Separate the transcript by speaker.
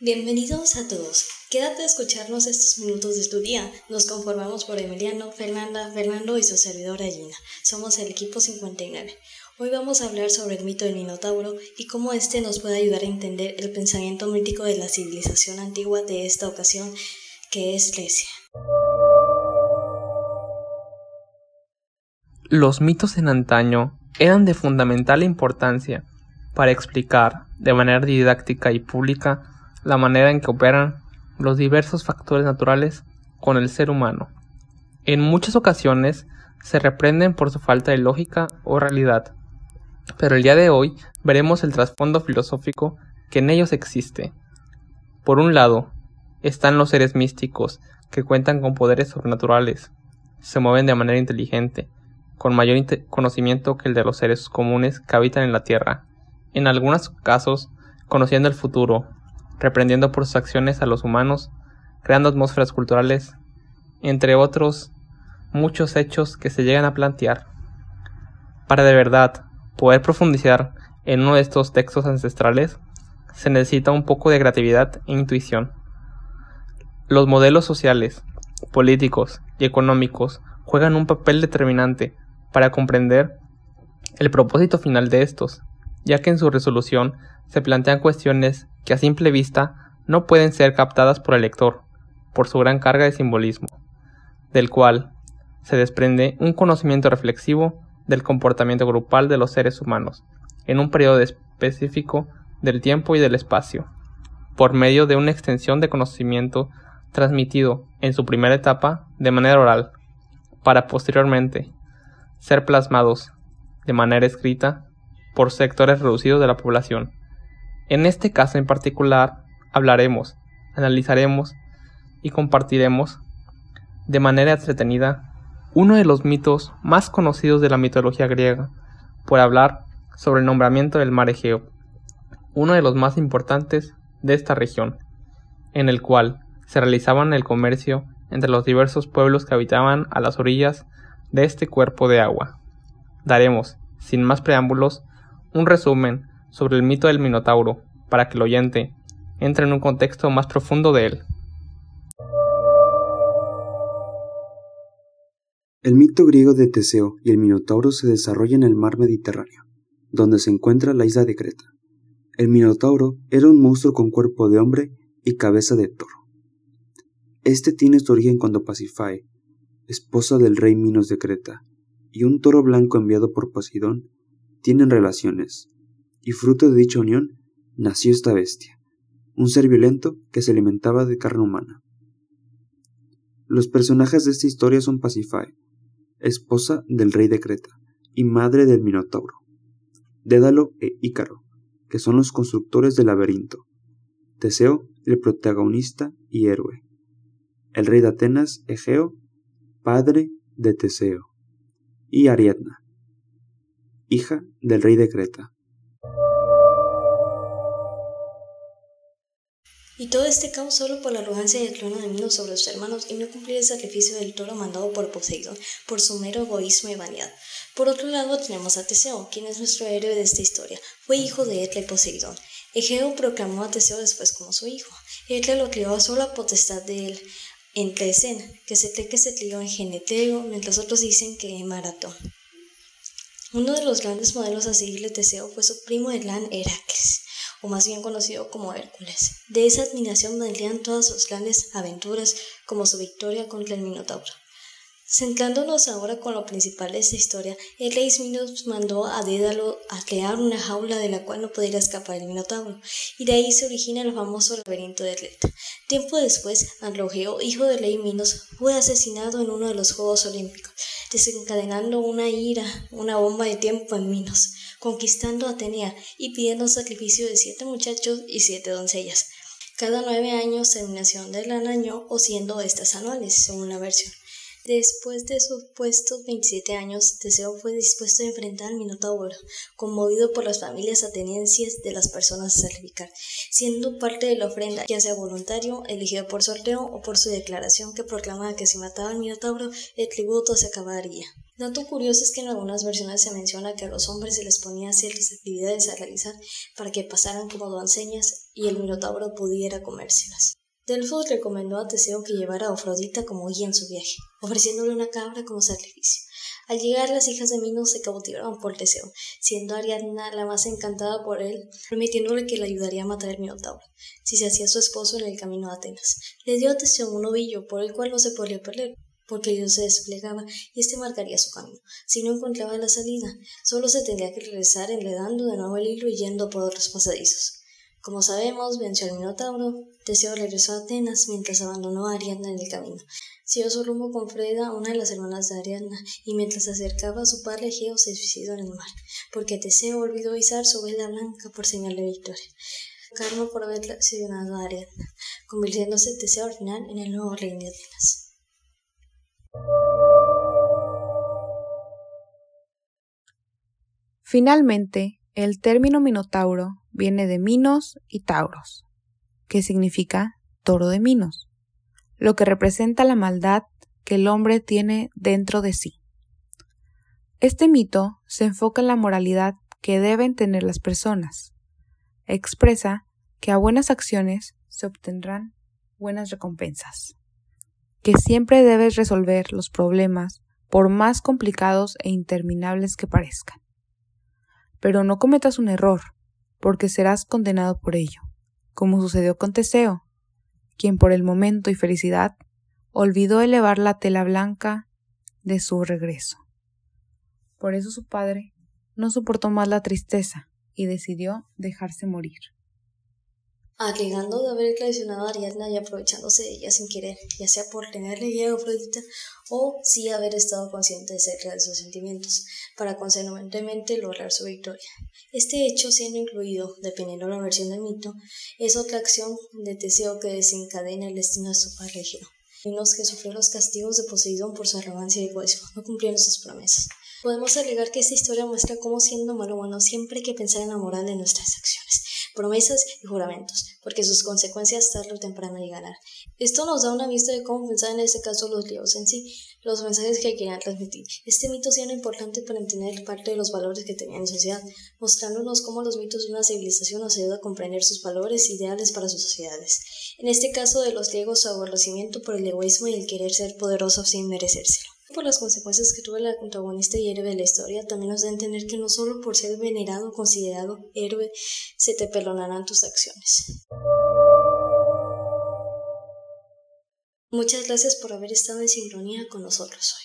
Speaker 1: Bienvenidos a todos. Quédate a escucharnos estos minutos de tu día. Nos conformamos por Emiliano, Fernanda, Fernando y su servidora Gina. Somos el equipo 59. Hoy vamos a hablar sobre el mito del Minotauro y cómo este nos puede ayudar a entender el pensamiento mítico de la civilización antigua de esta ocasión, que es Grecia.
Speaker 2: Los mitos en antaño eran de fundamental importancia para explicar de manera didáctica y pública la manera en que operan los diversos factores naturales con el ser humano. En muchas ocasiones se reprenden por su falta de lógica o realidad, pero el día de hoy veremos el trasfondo filosófico que en ellos existe. Por un lado, están los seres místicos que cuentan con poderes sobrenaturales, se mueven de manera inteligente, con mayor conocimiento que el de los seres comunes que habitan en la Tierra, en algunos casos conociendo el futuro, reprendiendo por sus acciones a los humanos, creando atmósferas culturales, entre otros muchos hechos que se llegan a plantear. Para de verdad poder profundizar en uno de estos textos ancestrales, se necesita un poco de creatividad e intuición. Los modelos sociales, políticos y económicos juegan un papel determinante para comprender el propósito final de estos, ya que en su resolución se plantean cuestiones que a simple vista no pueden ser captadas por el lector, por su gran carga de simbolismo, del cual se desprende un conocimiento reflexivo del comportamiento grupal de los seres humanos, en un periodo específico del tiempo y del espacio, por medio de una extensión de conocimiento transmitido en su primera etapa de manera oral, para posteriormente ser plasmados de manera escrita por sectores reducidos de la población. En este caso en particular, hablaremos, analizaremos y compartiremos de manera entretenida uno de los mitos más conocidos de la mitología griega, por hablar sobre el nombramiento del mar Egeo, uno de los más importantes de esta región, en el cual se realizaban el comercio entre los diversos pueblos que habitaban a las orillas de este cuerpo de agua. Daremos, sin más preámbulos, un resumen sobre el mito del Minotauro, para que el oyente entre en un contexto más profundo de él.
Speaker 3: El mito griego de Teseo y el Minotauro se desarrolla en el mar Mediterráneo, donde se encuentra la isla de Creta. El Minotauro era un monstruo con cuerpo de hombre y cabeza de toro. Este tiene su origen cuando Pasifae, esposa del rey Minos de Creta, y un toro blanco enviado por Poseidón, tienen relaciones, y fruto de dicha unión nació esta bestia, un ser violento que se alimentaba de carne humana. Los personajes de esta historia son Pasifae, esposa del rey de Creta y madre del Minotauro, Dédalo e Ícaro, que son los constructores del laberinto, Teseo, el protagonista y héroe, el rey de Atenas, Egeo, padre de Teseo, y Ariadna, hija del rey de Creta.
Speaker 1: Y todo este caos solo por la arrogancia del trono de Minos sobre sus hermanos y no cumplir el sacrificio del toro mandado por Poseidón, por su mero egoísmo y vanidad. Por otro lado tenemos a Teseo, quien es nuestro héroe de esta historia. Fue hijo de Etle y Poseidón. Egeo proclamó a Teseo después como su hijo. Etle lo crió a sola potestad de él, en Tlecen, que se cree que se crió en Geneteo, mientras otros dicen que en Maratón. Uno de los grandes modelos a seguirle Teseo fue su primo de clan Heracles o más bien conocido como Hércules. De esa admiración vendrían todas sus grandes aventuras, como su victoria contra el Minotauro. Centrándonos ahora con lo principal de esta historia, el rey Minos mandó a Dédalo a crear una jaula de la cual no podría escapar el Minotauro, y de ahí se origina el famoso laberinto de Red. Tiempo después, Androgeo, hijo del rey Minos, fue asesinado en uno de los Juegos Olímpicos, desencadenando una ira, una bomba de tiempo en Minos conquistando Atenea y pidiendo sacrificio de siete muchachos y siete doncellas, cada nueve años terminación del gran año o siendo estas anuales, según la versión. Después de sus puestos 27 años, Teseo fue dispuesto a enfrentar al Minotauro, conmovido por las familias atenienses de las personas a sacrificar, siendo parte de la ofrenda, ya sea voluntario, elegido por sorteo o por su declaración que proclamaba que si mataba al Minotauro, el tributo se acabaría. Dato curioso es que en algunas versiones se menciona que a los hombres se les ponía ciertas actividades a realizar para que pasaran como donceñas y el Minotauro pudiera comérselas. Delfos recomendó a Teseo que llevara a Afrodita como guía en su viaje, ofreciéndole una cabra como sacrificio. Al llegar, las hijas de Minos se cautivaron por Teseo, siendo Ariadna la más encantada por él, prometiéndole que le ayudaría a matar al Minotauro, si se hacía su esposo en el camino a Atenas. Le dio a Teseo un ovillo, por el cual no se podía perder, porque el dios se desplegaba y éste marcaría su camino. Si no encontraba la salida, solo se tendría que regresar enredando de nuevo el hilo y yendo por otros pasadizos. Como sabemos, venció al Minotauro. Teseo regresó a Atenas mientras abandonó a Ariadna en el camino. Siguió su rumbo con Freda, una de las hermanas de Ariadna, y mientras se acercaba a su padre Egeo se suicidó en el mar, porque Teseo olvidó izar su vela blanca por señal de victoria. Karma por haber traicionado a Ariadna, convirtiéndose Teseo al final en el nuevo rey de Atenas.
Speaker 4: Finalmente, el término Minotauro viene de Minos y Tauros, que significa toro de Minos, lo que representa la maldad que el hombre tiene dentro de sí. Este mito se enfoca en la moralidad que deben tener las personas. Expresa que a buenas acciones se obtendrán buenas recompensas, que siempre debes resolver los problemas por más complicados e interminables que parezcan. Pero no cometas un error, porque serás condenado por ello, como sucedió con Teseo, quien por el momento y felicidad olvidó elevar la tela blanca de su regreso. Por eso su padre no soportó más la tristeza y decidió dejarse morir
Speaker 1: alegando de haber traicionado a Ariadna y aprovechándose de ella sin querer, ya sea por tenerle guía a Afrodita o sí haber estado consciente de cerca de sus sentimientos, para consecuentemente lograr su victoria. Este hecho, siendo incluido, dependiendo de la versión del mito, es otra acción de Teseo que desencadena el destino de su padre y los que sufrió los castigos de Poseidón por su arrogancia y egoísmo, no cumplieron sus promesas. Podemos alegar que esta historia muestra cómo siendo malo bueno siempre hay que pensar en la moral de nuestras acciones promesas y juramentos, porque sus consecuencias tarde o temprano llegarán. Esto nos da una vista de cómo pensar en este caso los libros en sí, los mensajes que querían transmitir. Este mito siendo importante para entender parte de los valores que tenían en sociedad, mostrándonos cómo los mitos de una civilización nos ayudan a comprender sus valores ideales para sus sociedades. En este caso de los griegos, su aborrecimiento por el egoísmo y el querer ser poderoso sin merecérselo por las consecuencias que tuvo el antagonista y héroe de la historia, también nos da a entender que no solo por ser venerado o considerado héroe se te perdonarán tus acciones. Muchas gracias por haber estado en sincronía con nosotros hoy.